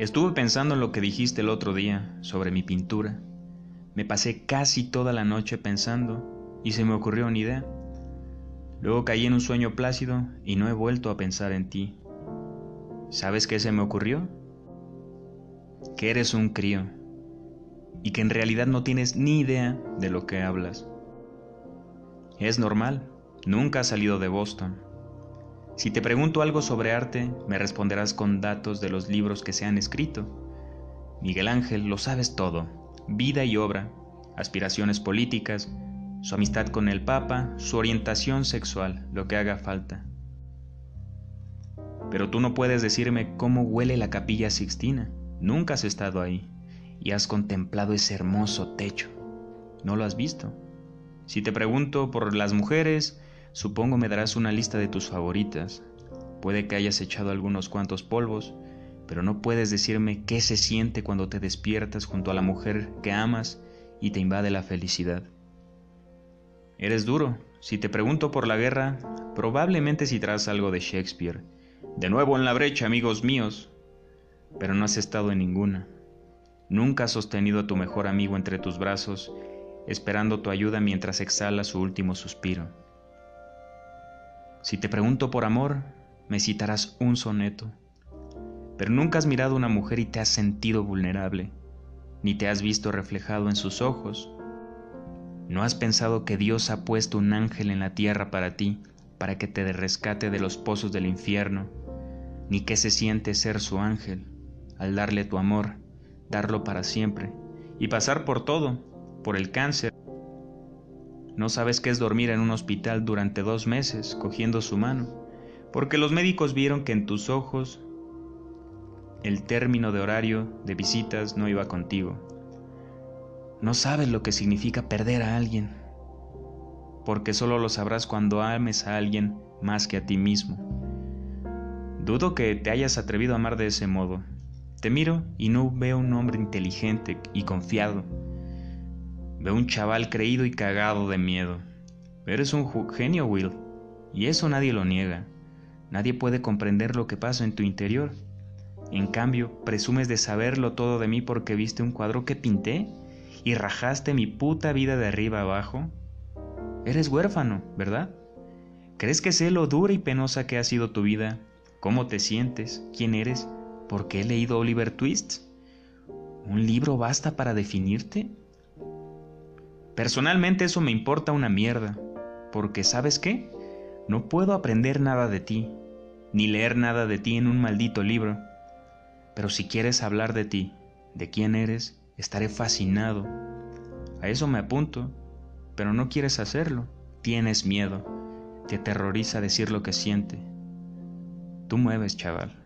Estuve pensando en lo que dijiste el otro día sobre mi pintura. Me pasé casi toda la noche pensando y se me ocurrió una idea. Luego caí en un sueño plácido y no he vuelto a pensar en ti. ¿Sabes qué se me ocurrió? Que eres un crío y que en realidad no tienes ni idea de lo que hablas. Es normal, nunca has salido de Boston. Si te pregunto algo sobre arte, me responderás con datos de los libros que se han escrito. Miguel Ángel, lo sabes todo, vida y obra, aspiraciones políticas, su amistad con el Papa, su orientación sexual, lo que haga falta. Pero tú no puedes decirme cómo huele la capilla Sixtina. Nunca has estado ahí y has contemplado ese hermoso techo. No lo has visto. Si te pregunto por las mujeres, Supongo me darás una lista de tus favoritas. Puede que hayas echado algunos cuantos polvos, pero no puedes decirme qué se siente cuando te despiertas junto a la mujer que amas y te invade la felicidad. Eres duro. Si te pregunto por la guerra, probablemente citarás algo de Shakespeare. De nuevo en la brecha, amigos míos. Pero no has estado en ninguna. Nunca has sostenido a tu mejor amigo entre tus brazos, esperando tu ayuda mientras exhala su último suspiro. Si te pregunto por amor, me citarás un soneto. Pero nunca has mirado a una mujer y te has sentido vulnerable, ni te has visto reflejado en sus ojos. No has pensado que Dios ha puesto un ángel en la tierra para ti, para que te rescate de los pozos del infierno, ni qué se siente ser su ángel, al darle tu amor, darlo para siempre, y pasar por todo, por el cáncer, no sabes qué es dormir en un hospital durante dos meses cogiendo su mano, porque los médicos vieron que en tus ojos el término de horario de visitas no iba contigo. No sabes lo que significa perder a alguien, porque solo lo sabrás cuando ames a alguien más que a ti mismo. Dudo que te hayas atrevido a amar de ese modo. Te miro y no veo un hombre inteligente y confiado Veo un chaval creído y cagado de miedo. Eres un genio, Will, y eso nadie lo niega. Nadie puede comprender lo que pasa en tu interior. En cambio, presumes de saberlo todo de mí porque viste un cuadro que pinté y rajaste mi puta vida de arriba abajo. Eres huérfano, ¿verdad? ¿Crees que sé lo dura y penosa que ha sido tu vida? ¿Cómo te sientes? ¿Quién eres? ¿Por qué he leído Oliver Twist? ¿Un libro basta para definirte? Personalmente eso me importa una mierda, porque ¿sabes qué? No puedo aprender nada de ti, ni leer nada de ti en un maldito libro. Pero si quieres hablar de ti, de quién eres, estaré fascinado. A eso me apunto, pero no quieres hacerlo. Tienes miedo, te aterroriza decir lo que siente. Tú mueves, chaval.